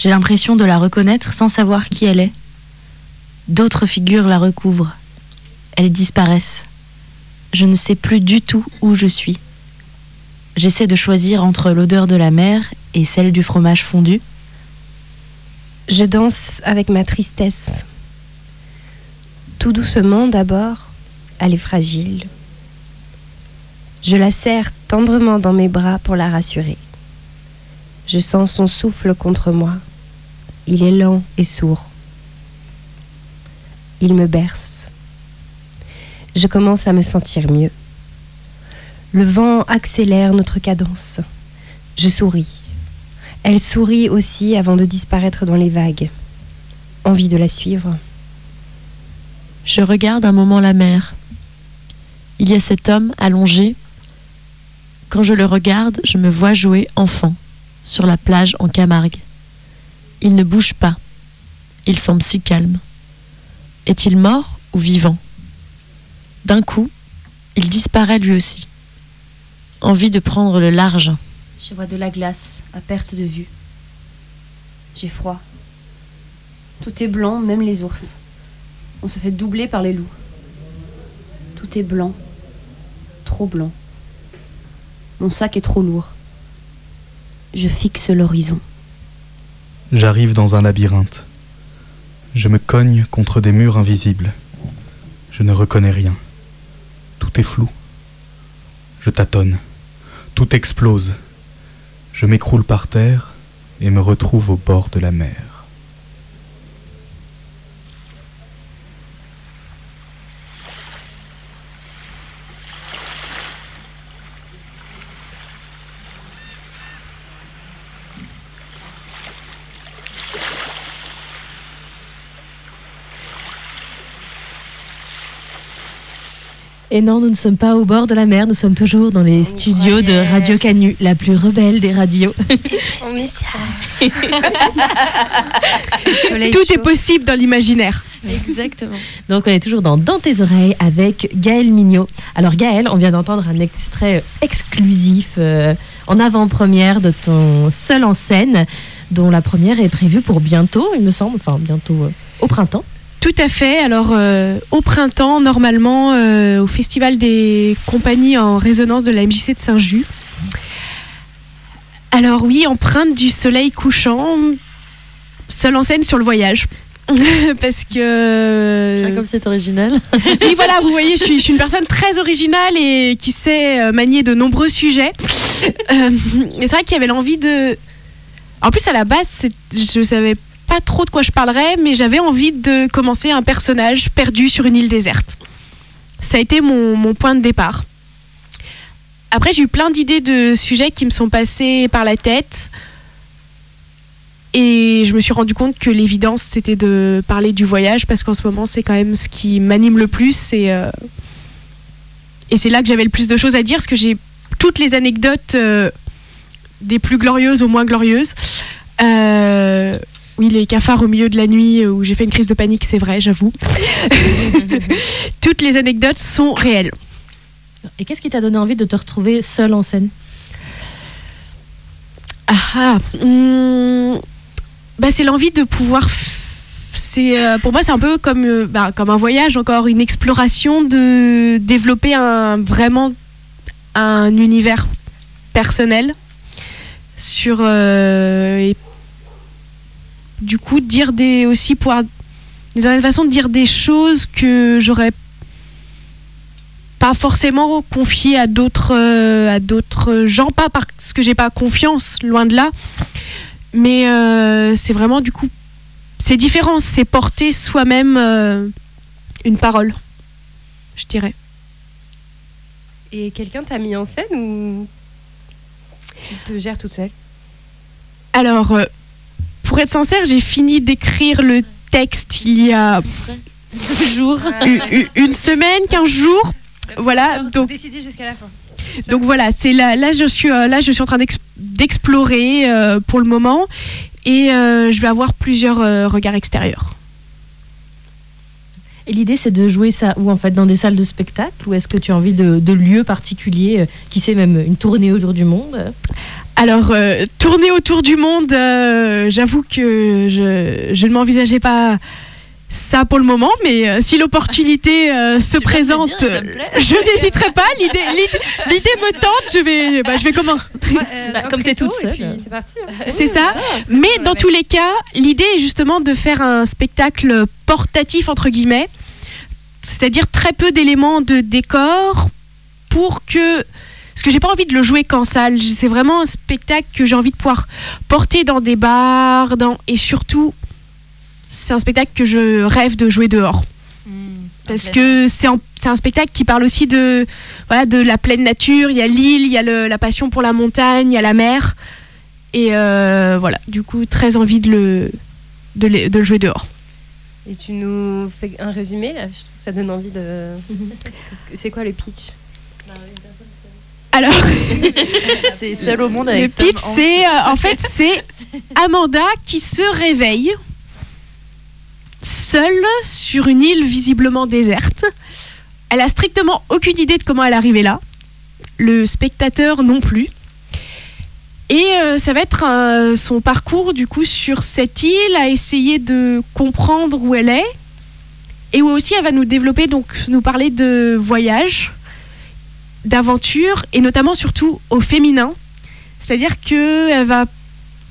J'ai l'impression de la reconnaître sans savoir qui elle est. D'autres figures la recouvrent. Elles disparaissent. Je ne sais plus du tout où je suis. J'essaie de choisir entre l'odeur de la mer et celle du fromage fondu. Je danse avec ma tristesse. Tout doucement d'abord, elle est fragile. Je la serre tendrement dans mes bras pour la rassurer. Je sens son souffle contre moi. Il est lent et sourd. Il me berce. Je commence à me sentir mieux. Le vent accélère notre cadence. Je souris. Elle sourit aussi avant de disparaître dans les vagues. Envie de la suivre. Je regarde un moment la mer. Il y a cet homme allongé. Quand je le regarde, je me vois jouer enfant sur la plage en Camargue. Il ne bouge pas. Il semble si calme. Est-il mort ou vivant? D'un coup, il disparaît lui aussi. Envie de prendre le large. Je vois de la glace à perte de vue. J'ai froid. Tout est blanc, même les ours. On se fait doubler par les loups. Tout est blanc. Trop blanc. Mon sac est trop lourd. Je fixe l'horizon. J'arrive dans un labyrinthe. Je me cogne contre des murs invisibles. Je ne reconnais rien. Tout est flou. Je tâtonne. Tout explose. Je m'écroule par terre et me retrouve au bord de la mer. Et non, nous ne sommes pas au bord de la mer, nous sommes toujours dans les studios de Radio Canu, la plus rebelle des radios. On est Tout est possible dans l'imaginaire. Exactement. Donc on est toujours dans Dans tes oreilles avec Gaël Mignot. Alors Gaël, on vient d'entendre un extrait exclusif euh, en avant-première de ton seul en scène, dont la première est prévue pour bientôt, il me semble, enfin bientôt euh, au printemps. Tout à fait. Alors, euh, au printemps, normalement, euh, au Festival des compagnies en résonance de la MJC de Saint-Just. Alors, oui, empreinte du soleil couchant, seule en scène sur le voyage. Parce que. Tiens, comme c'est original. Oui, voilà, vous voyez, je suis, je suis une personne très originale et qui sait euh, manier de nombreux sujets. Euh, et c'est vrai qu'il y avait l'envie de. En plus, à la base, je savais trop de quoi je parlerais, mais j'avais envie de commencer un personnage perdu sur une île déserte. Ça a été mon, point de départ. Après, j'ai eu plein d'idées de sujets qui me sont passés par la tête. Et je me suis rendu compte que l'évidence, c'était de parler du voyage, parce qu'en ce moment, c'est quand même ce qui m'anime le plus. Et, euh, c'est là que j'avais le plus de choses à dire, parce que j'ai toutes les anecdotes, euh, des plus glorieuses aux moins glorieuses. Euh, oui, les cafards au milieu de la nuit euh, où j'ai fait une crise de panique, c'est vrai, j'avoue. toutes les anecdotes sont réelles. Et qu'est-ce qui t'a donné envie de te retrouver seul en scène? Ah, ah, hum, bah, c'est l'envie de pouvoir. C'est euh, pour moi c'est un peu comme euh, bah, comme un voyage encore une exploration de développer un vraiment un univers personnel sur euh, et du coup dire des aussi pouvoir d'une certaine façon de dire des choses que j'aurais pas forcément confiées à d'autres euh, à d'autres gens. Pas parce que j'ai pas confiance loin de là. Mais euh, c'est vraiment du coup c'est différent. C'est porter soi-même euh, une parole je dirais. Et quelqu'un t'a mis en scène ou tu te gères toute seule? Alors, pour être sincère, j'ai fini d'écrire le texte il y a Deux jours. une semaine, 15 jours. Voilà, donc décider jusqu'à la fin. Donc voilà, c'est là, là je suis euh, là je suis en train d'ex- d'explorer euh, pour le moment et euh, je vais avoir plusieurs euh, regards extérieurs. Et l'idée, c'est de jouer ça où en fait dans des salles de spectacle ou est-ce que tu as envie de, lieux particuliers, euh, qui sait même une tournée autour du monde Alors euh, tourner autour du monde, euh, j'avoue que je ne m'envisageais pas ça pour le moment, mais euh, si l'opportunité euh, se présente, dire, plaît. je n'hésiterai pas. L'idée, l'idée, l'idée me tente. Je vais, bah, je vais comment Bah, comme t'es toute seule. C'est parti. hein. C'est ça. Mais dans tous les cas, l'idée est justement de faire un spectacle portatif entre guillemets, c'est-à-dire très peu d'éléments de décor pour que parce que j'ai pas envie de le jouer qu'en salle. C'est vraiment un spectacle que j'ai envie de pouvoir porter dans des bars, dans et surtout c'est un spectacle que je rêve de jouer dehors parce que c'est un, c'est un spectacle qui parle aussi de voilà de la pleine nature. Il y a l'île, il y a le- la passion pour la montagne, il y a la mer. Et euh, voilà, du coup, très envie de le, de, le- de le jouer dehors. Et tu nous fais un résumé là Je trouve que ça donne envie de. C'est quoi le pitch? Alors, C'est seul au monde le avec Tom pitch, c'est euh, en fait c'est Amanda qui se réveille seule sur une île visiblement déserte. Elle a strictement aucune idée de comment elle est arrivée là. Le spectateur non plus. Et euh, ça va être euh, son parcours du coup sur cette île à essayer de comprendre où elle est et où aussi elle va nous développer donc nous parler de voyage, d'aventure et notamment surtout au féminin. C'est-à-dire que elle va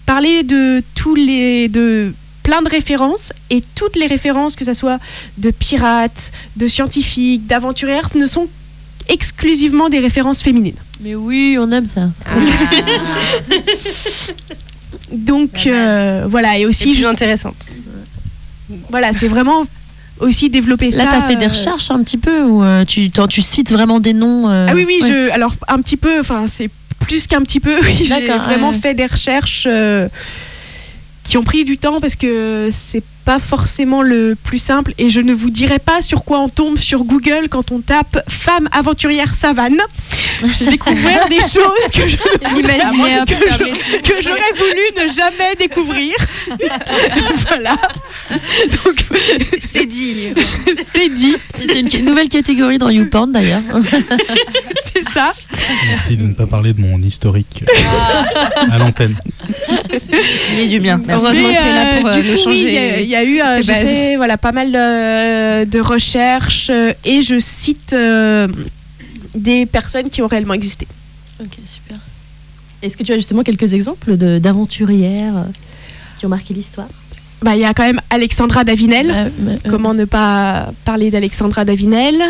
parler de tous les de plein de références et toutes les références que ce soit de pirates, de scientifiques, d'aventurières ne sont exclusivement des références féminines. Mais oui, on aime ça. Donc euh, voilà et C'est aussi plus juste- intéressante. voilà, c'est vraiment aussi développer ça. Là, t'as fait des euh, recherches un petit peu ou euh, tu, tu cites vraiment des noms euh, Ah oui, oui, ouais. je, alors un petit peu, enfin c'est plus qu'un petit peu, oui, j'ai vraiment ouais. fait des recherches euh, qui ont pris du temps parce que c'est pas forcément le plus simple et je ne vous dirai pas sur quoi on tombe sur Google quand on tape femme aventurière savane. J'ai découvert des choses que je que j'aurais voulu ne jamais découvrir. voilà. Donc C'est dit. c'est dit, C'est une nouvelle catégorie dans YouPorn d'ailleurs. c'est ça. Merci de ne pas parler de mon historique euh, à l'antenne. Ni du bien. Merci. Heureusement que t'es là pour, euh, euh, nous coup, oui, changer Il y a- il y, a eu, euh, j'ai fait voilà, pas mal euh, de recherches euh, et je cite euh, des personnes qui ont réellement existé. ok, super. Est-ce que tu as justement quelques exemples de- d'aventurières euh, qui ont marqué l'histoire? Bah, Il y a quand même Alexandra Davinel. Euh, euh, Comment ne pas parler d'Alexandra Davinel?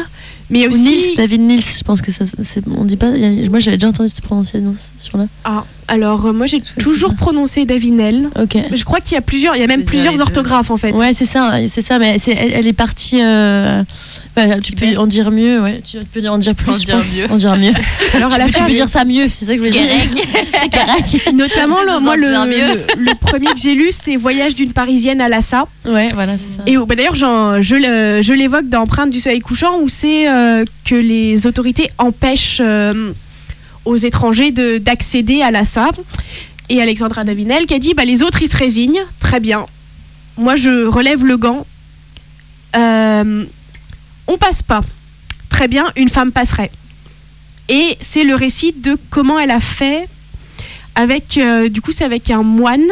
Mais aussi. Nils, David Nils, je pense que ça, c'est, on dit pas. a- moi, j'avais déjà entendu cette prononciation là. Ah, alors, euh, moi j'ai toujours prononcé Davinel. Ok. Mais je crois qu'il y a plusieurs, il y a même Plusieurs orthographes en fait. Ouais, c'est ça, c'est ça, mais elle, elle est partie. euh, bah, tu peux en dire mieux, ouais. Tu peux en dire plus, En je dire pense. mieux. En dire mieux. Alors, elle a tu peux dire ça mieux, c'est ça que je veux dire. C'est correct. notamment, le, moi, le, premier que j'ai lu, c'est Voyage d'une Parisienne à Lassa. Ouais, voilà, c'est ça. Et bah, d'ailleurs, j'en- je, je l'évoque dans Empreinte du soleil couchant, où c'est euh, que les autorités empêchent euh, aux étrangers de- d'accéder à Lassa. Et Alexandra Davinel qui a dit bah, les autres, ils se résignent. Très bien. Moi, je relève le gant. Euh, on passe pas. Très bien, une femme passerait. Et c'est le récit de comment elle a fait avec, euh, du coup, c'est avec un moine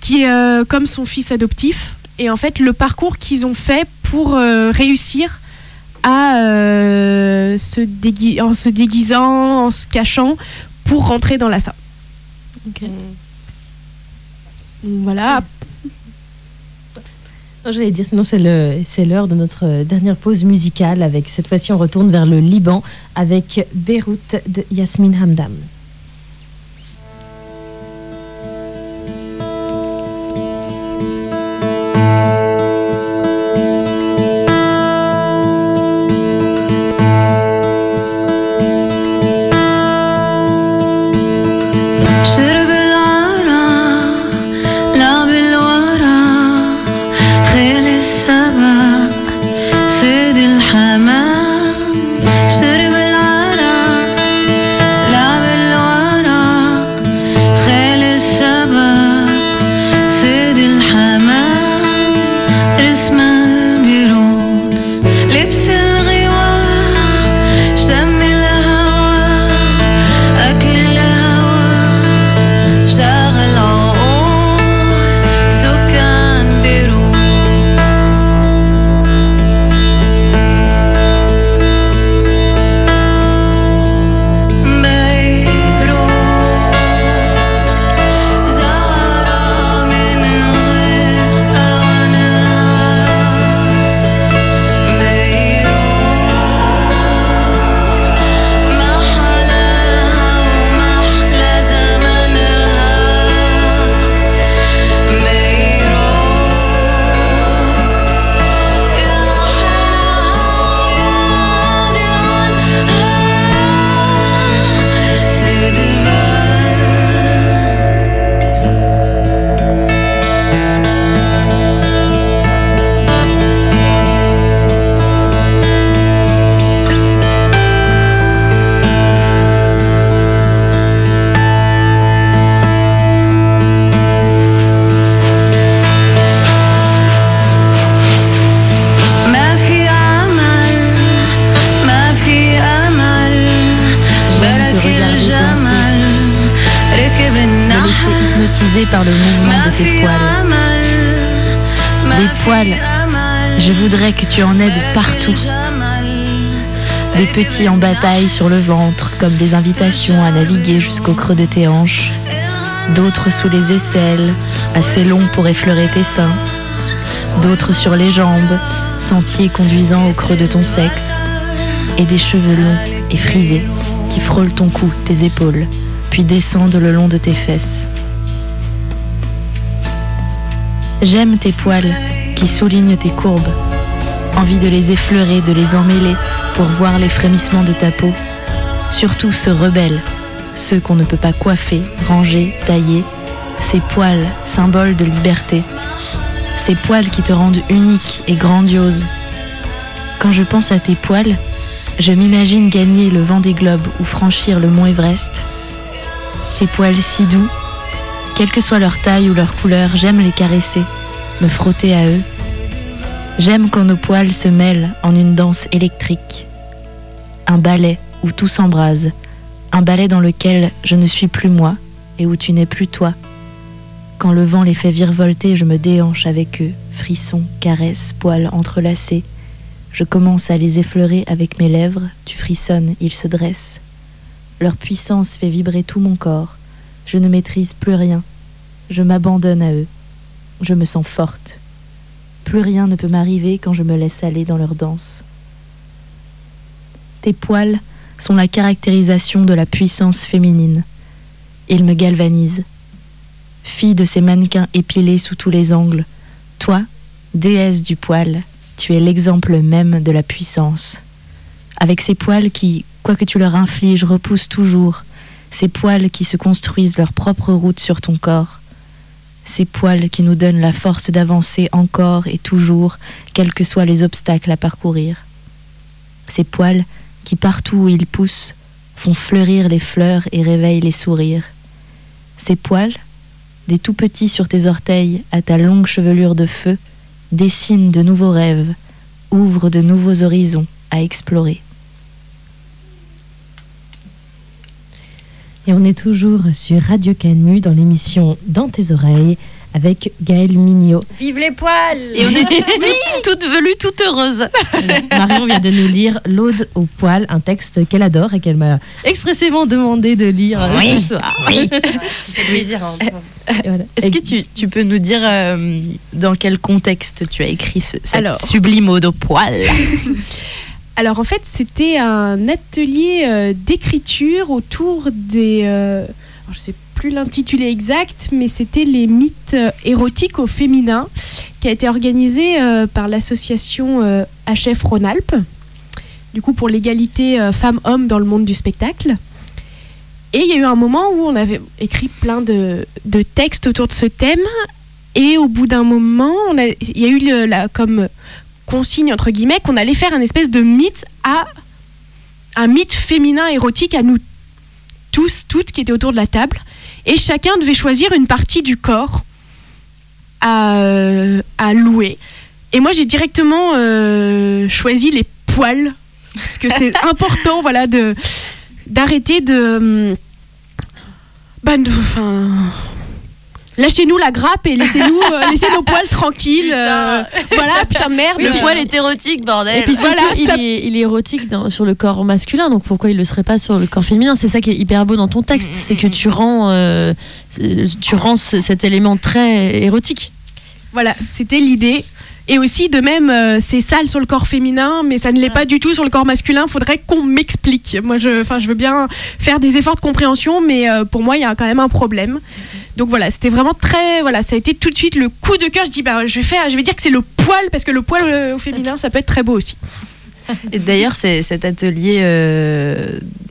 qui est euh, comme son fils adoptif. Et en fait, le parcours qu'ils ont fait pour euh, réussir à euh, se dégui- en se déguisant, en se cachant, pour rentrer dans l'assa. Ok. Donc Voilà. Non, J'allais dire, sinon c'est l'heure de notre dernière pause musicale. Avec cette fois-ci, on retourne vers le Liban avec Beyrouth de Yasmine Hamdam. Petits en bataille sur le ventre, comme des invitations à naviguer jusqu'au creux de tes hanches. D'autres sous les aisselles, assez longs pour effleurer tes seins. D'autres sur les jambes, sentiers conduisant au creux de ton sexe. Et des cheveux longs et frisés qui frôlent ton cou, tes épaules, puis descendent le long de tes fesses. J'aime tes poils qui soulignent tes courbes. Envie de les effleurer, de les emmêler pour voir les frémissements de ta peau. Surtout ceux rebelles, ceux qu'on ne peut pas coiffer, ranger, tailler. Ces poils, symboles de liberté. Ces poils qui te rendent unique et grandiose. Quand je pense à tes poils, je m'imagine gagner le vent des globes ou franchir le mont Everest. Tes poils si doux, quelle que soit leur taille ou leur couleur, j'aime les caresser, me frotter à eux. J'aime quand nos poils se mêlent en une danse électrique. Un ballet où tout s'embrase, un ballet dans lequel je ne suis plus moi et où tu n'es plus toi. Quand le vent les fait virevolter, je me déhanche avec eux, frissons, caresses, poils entrelacés. Je commence à les effleurer avec mes lèvres, tu frissonnes, ils se dressent. Leur puissance fait vibrer tout mon corps. Je ne maîtrise plus rien. Je m'abandonne à eux. Je me sens forte. Plus rien ne peut m'arriver quand je me laisse aller dans leur danse. Tes poils sont la caractérisation de la puissance féminine. Ils me galvanisent. Fille de ces mannequins épilés sous tous les angles, toi, déesse du poil, tu es l'exemple même de la puissance. Avec ces poils qui, quoi que tu leur infliges, repoussent toujours, ces poils qui se construisent leur propre route sur ton corps, ces poils qui nous donnent la force d'avancer encore et toujours, quels que soient les obstacles à parcourir. Ces poils qui, partout où ils poussent, font fleurir les fleurs et réveillent les sourires. Ces poils, des tout petits sur tes orteils à ta longue chevelure de feu, dessinent de nouveaux rêves, ouvrent de nouveaux horizons à explorer. Et on est toujours sur Radio Canmu dans l'émission Dans tes oreilles avec Gaëlle Mignot. Vive les poils Et on est toutes velues, toutes heureuses. Marion vient de nous lire L'Aude aux poils, un texte qu'elle adore et qu'elle m'a expressément demandé de lire euh, Oui. ce soir. Oui, plaisir. hein. Voilà. Est-ce que tu, tu peux nous dire euh, dans quel contexte tu as écrit ce, cette Alors. sublime ode au poil Alors en fait, c'était un atelier euh, d'écriture autour des. euh, alors, je sais plus l'intitulé exact, mais c'était les mythes euh, érotiques au féminin, qui a été organisé euh, par l'association HF Rhône-Alpes, du coup pour l'égalité femmes-hommes dans le monde du spectacle. Et il y a eu un moment où on avait écrit plein de, textes autour de ce thème. Et au bout d'un moment, il y a eu la, comme consigne entre guillemets qu'on allait faire un espèce de mythe à un mythe féminin érotique à nous tous, toutes qui étaient autour de la table, et chacun devait choisir une partie du corps à, à louer. Et moi j'ai directement euh, choisi les poils parce que c'est important, voilà, de d'arrêter de, hum, bah, de- enfin. Lâchez-nous la grappe et laissez-nous euh, laissez nos poils tranquilles. euh, voilà, putain de merde. Le poil est érotique, bordel Et puis surtout, Voilà, il, ça- est, il est érotique dans- sur le corps masculin, donc pourquoi il le serait pas sur le corps féminin? C'est ça qui est hyper beau dans ton texte, c'est que tu rends, euh, tu rends ce- cet élément très érotique. Voilà, c'était l'idée. Et aussi, de même, euh, c'est sale sur le corps féminin, mais ça ne l'est pas du tout sur le corps masculin. Faudrait qu'on m'explique. Moi, je, je veux bien faire des efforts de compréhension, mais euh, pour moi, il y a quand même un problème. Donc voilà, c'était vraiment très, voilà, ça a été tout de suite le coup de cœur. Je dis, bah, je vais faire, je vais dire que c'est le poil parce que le poil euh, au féminin, ça peut être très beau aussi. Et d'ailleurs, cet atelier,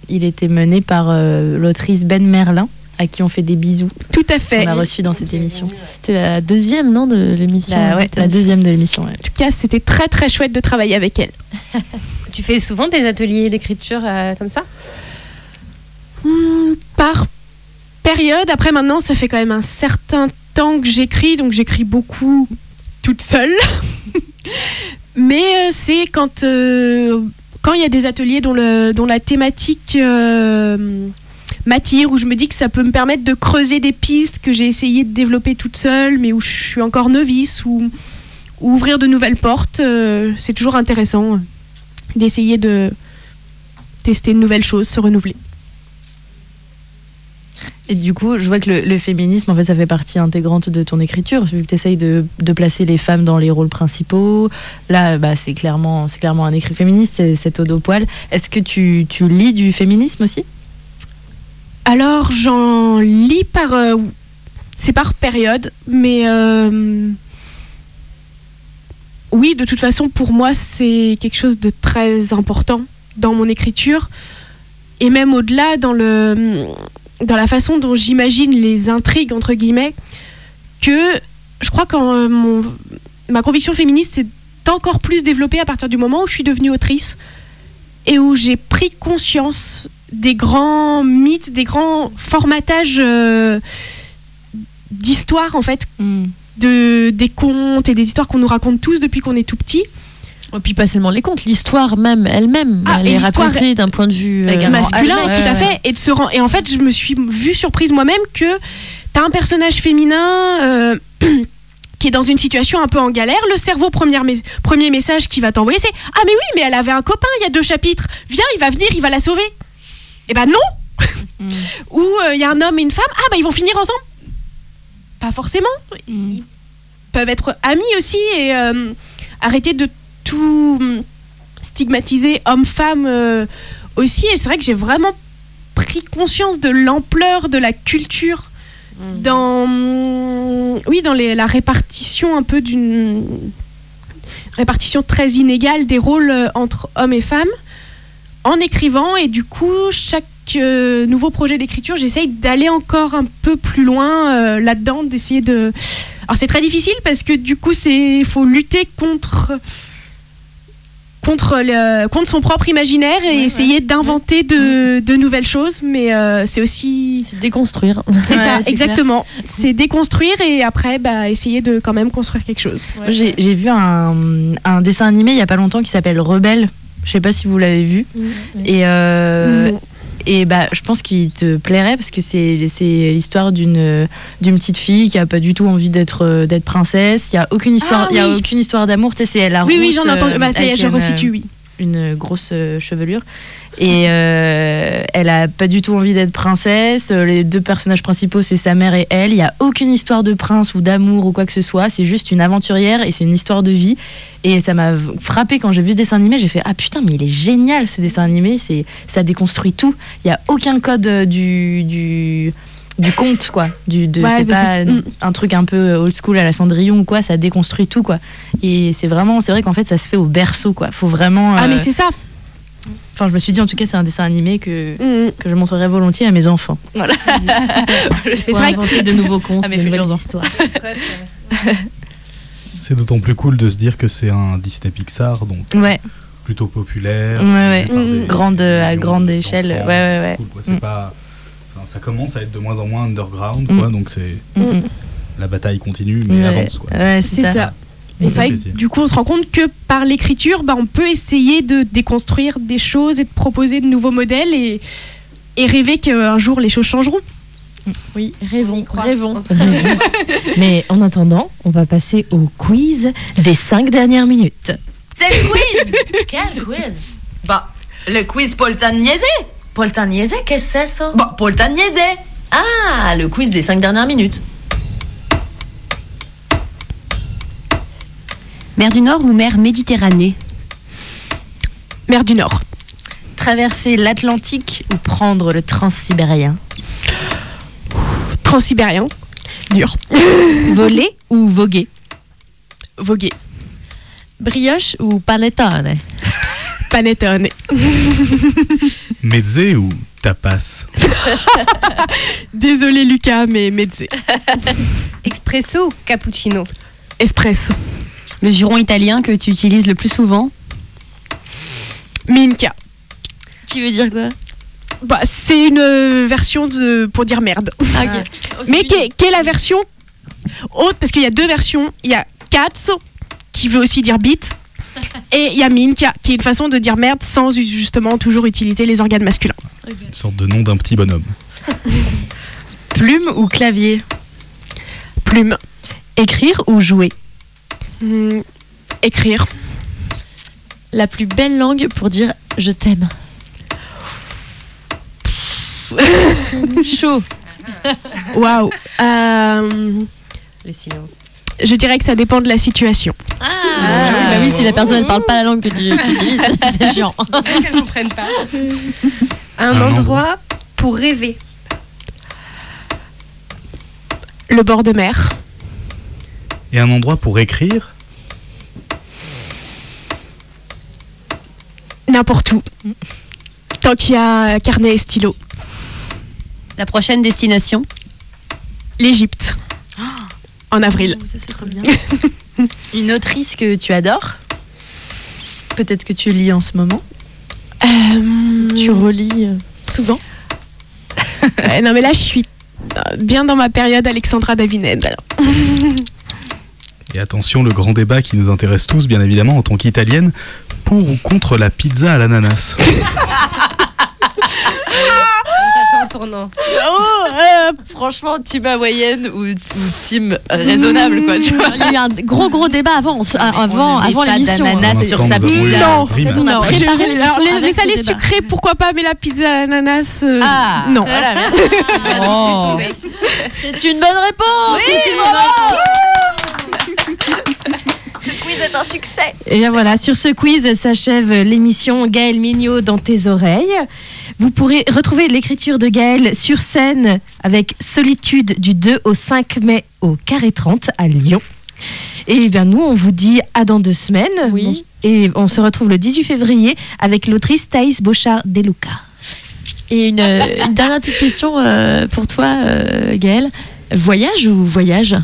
il était mené par l'autrice Ben Merlin, à qui on fait des bisous. Tout à fait. On a En reçu dans cette émission. C'était la deuxième, non, de l'émission La, ouais, la deuxième de l'émission. ouais. tout cas, c'était très très chouette de travailler avec elle. Tu fais souvent des ateliers d'écriture euh, comme ça? Hmm, par période. Après, maintenant, ça fait quand même un certain temps que j'écris, donc j'écris beaucoup toute seule. Mais euh, c'est quand euh, quand il y a des ateliers dont, le, dont la thématique euh, m'attire, où je me dis que ça peut me permettre de creuser des pistes que j'ai essayé de développer toute seule, mais où je suis encore novice, ou, ou ouvrir de nouvelles portes. euh, c'est toujours intéressant euh, d'essayer de tester de nouvelles choses, se renouveler. Et du coup, je vois que le, féminisme, en fait, ça fait partie intégrante de ton écriture, vu que tu essayes de, de placer les femmes dans les rôles principaux. Là, bah, c'est clairement, clairement un écrit féministe, c'est cette ode au poil. Est-ce que tu, tu lis du féminisme aussi? Alors, j'en lis par. euh, c'est par période, mais. euh, oui, de toute façon, pour moi, c'est quelque chose de très important dans mon écriture. Et même au-delà, dans, dans la façon dont j'imagine les intrigues, entre guillemets, que je crois que euh, ma conviction féministe s'est encore plus développée à partir du moment où je suis devenue autrice et où j'ai pris conscience des grands mythes, des grands formatages euh, d'histoires en fait, de, des contes et des histoires qu'on nous raconte tous depuis qu'on est tout petit. Et puis pas seulement les contes, l'histoire même elle-même, Ah, elle est racontée d'un point de vue euh, masculin, ouais, tout à ouais. fait. Et, de se ren- et en fait, je me suis vue surprise moi-même que tu as un personnage féminin euh, qui est dans une situation un peu en galère. Le cerveau, premier, premier message qu'il va t'envoyer, c'est Ah, mais oui, mais elle avait un copain il y a deux chapitres. Viens, il va venir, il va la sauver. Eh ben non Ou euh, il y a un homme et une femme. Ah, bah ils vont finir ensemble. Pas forcément. Ils peuvent être amis aussi et euh, arrêter de tout hum, stigmatiser homme-femme euh, aussi. Et c'est vrai que j'ai vraiment pris conscience de l'ampleur de la culture dans, hum, oui, dans les- la répartition un peu d'une répartition très inégale des rôles entre hommes et femmes en écrivant et du coup chaque euh, nouveau projet d'écriture j'essaye d'aller encore un peu plus loin euh, là-dedans d'essayer de alors c'est très difficile parce que du coup c'est faut lutter contre contre le contre son propre imaginaire et essayer d'inventer de, de nouvelles choses mais euh, c'est aussi c'est déconstruire. C'est Ouais, ça c'est exactement. C'est déconstruire et après bah essayer de quand même construire quelque chose. J'ai vu un, un dessin animé il y a pas longtemps qui s'appelle Rebelle. Je sais pas si vous l'avez vu. Et, euh, et bah, je pense qu'il te plairait parce que c'est l'histoire d'une d'une petite fille qui a pas du tout envie d'être d'être princesse. Il y a aucune histoire, Ah, il y a oui. aucune histoire d'amour. Tu sais, c'est la oui oui j'en euh, bah ça y est je resitue oui une grosse euh, chevelure. Et euh, elle a pas du tout envie d'être princesse. Euh, Les deux personnages principaux, c'est sa mère et elle. Il y a aucune histoire de prince ou d'amour ou quoi que ce soit. C'est juste une aventurière et c'est une histoire de vie. Et ça m'a frappé quand j'ai vu ce dessin animé. J'ai fait ah putain mais il est génial ce dessin animé. Ça déconstruit tout. Il y a aucun code du du du conte quoi du de Ouais, c'est pas c'est- un truc un peu old school à la Cendrillon ou quoi ça déconstruit tout quoi et c'est vraiment c'est vrai qu'en fait ça se fait au berceau quoi faut vraiment ah euh, mais c'est ça Enfin, je me suis dit, en tout cas, c'est un dessin animé que, Mm. que je montrerai volontiers à mes enfants. Voilà. c'est vrai inventer de nouveaux contes, Ah, mais de nouvelles histoires. C'est d'autant plus cool de se dire que c'est un Disney Pixar, donc euh, Ouais. plutôt populaire. Ouais, ouais. des Grande, à grande échelle. Ouais, donc ouais, c'est ouais. cool, quoi. C'est Mm. pas, ça commence à être de moins en moins underground, quoi, Mm. donc c'est Mm, mm. la bataille continue, mais Ouais. avance. Quoi. Ouais, c'est ça, Et Ça c'est fait vrai que plaisir. du coup, on se rend compte que par l'écriture, bah, on peut essayer de déconstruire des choses et de proposer de nouveaux modèles et, et rêver qu'un jour les choses changeront. Oui, rêvons, rêvons. Mais en attendant, on va passer au quiz des cinq dernières minutes. C'est le quiz Quel quiz? Bah, le quiz Poltagnese Poltagnese, qu'est-ce que c'est ça? Bah, Poltagnese Ah, le quiz des cinq dernières minutes. Mer du Nord ou mer Méditerranée? Mer du Nord. Traverser l'Atlantique ou prendre le transsibérien? Transsibérien. Dur. Voler ou voguer? Voguer. Brioche ou panettone? Panettone. Mezze ou tapas? Désolé Lucas, mais mezze. Espresso ou cappuccino? Espresso. Le juron italien que tu utilises le plus souvent? Minka. Qui veut dire quoi? Bah, c'est une euh, version de, pour dire merde. Ah, Mais qui est, qui est la version haute Parce qu'il y a deux versions. Il y a cazzo, qui veut aussi dire bite. Et il y a mine qui, a- qui est une façon de dire merde sans justement toujours utiliser les organes masculins. Une sorte de nom d'un petit bonhomme. Plume ou clavier? Plume. Écrire ou jouer? Hmm, écrire. La plus belle langue pour dire je t'aime. Chaud. Waouh. Euh, Le silence. Je dirais que ça dépend de la situation. Ah, oui, bah oui, si la personne ne parle pas la langue que tu que tu utilises, c'est chiant. Qu'elles comprennent pas. Un, Un endroit pour rêver. Le bord de mer. Et un endroit pour écrire N'importe où. Tant qu'il y a carnet et stylo. La prochaine destination? L'Égypte. En avril. Ça, c'est trop bien. Une autrice que tu adores Peut-être que tu lis en ce moment Euh, Tu relis euh, souvent non mais là je suis euh, bien dans ma période Alexandra Davined. alors. Et attention, le grand débat qui nous intéresse tous, bien évidemment, en tant qu'italienne, pour ou contre la pizza à l'ananas? En tournant. Oh, euh, Franchement, team hawaïenne ou, ou team raisonnable, quoi. Tu vois. Il y a eu un gros gros débat avant, on- avant, on avant l'émission. d'ananas Pour sur sa pizza. un Non, rime. on a non, préparé alors, les, les salés sucrés, pourquoi pas, mais la pizza à l'ananas, euh, Ah non. Voilà. Oh. C'est une bonne réponse. C'est une Ce quiz est un succès. Et bien voilà, sur ce quiz s'achève l'émission Gaël Mignot dans tes oreilles. Vous pourrez retrouver l'écriture de Gaël sur scène avec Solitude du 2 au 5 mai au Carré 30 à Lyon. Et bien nous, on vous dit à dans deux semaines. Oui. Et on se retrouve le 18 février avec l'autrice Thaïs Bochard-Deluca. Et une, euh, une dernière petite question euh, pour toi, euh, Gaëlle. Voyage ou voyage?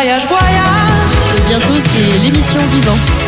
Voyage, voyage. Bientôt, c'est l'émission d'Yvan.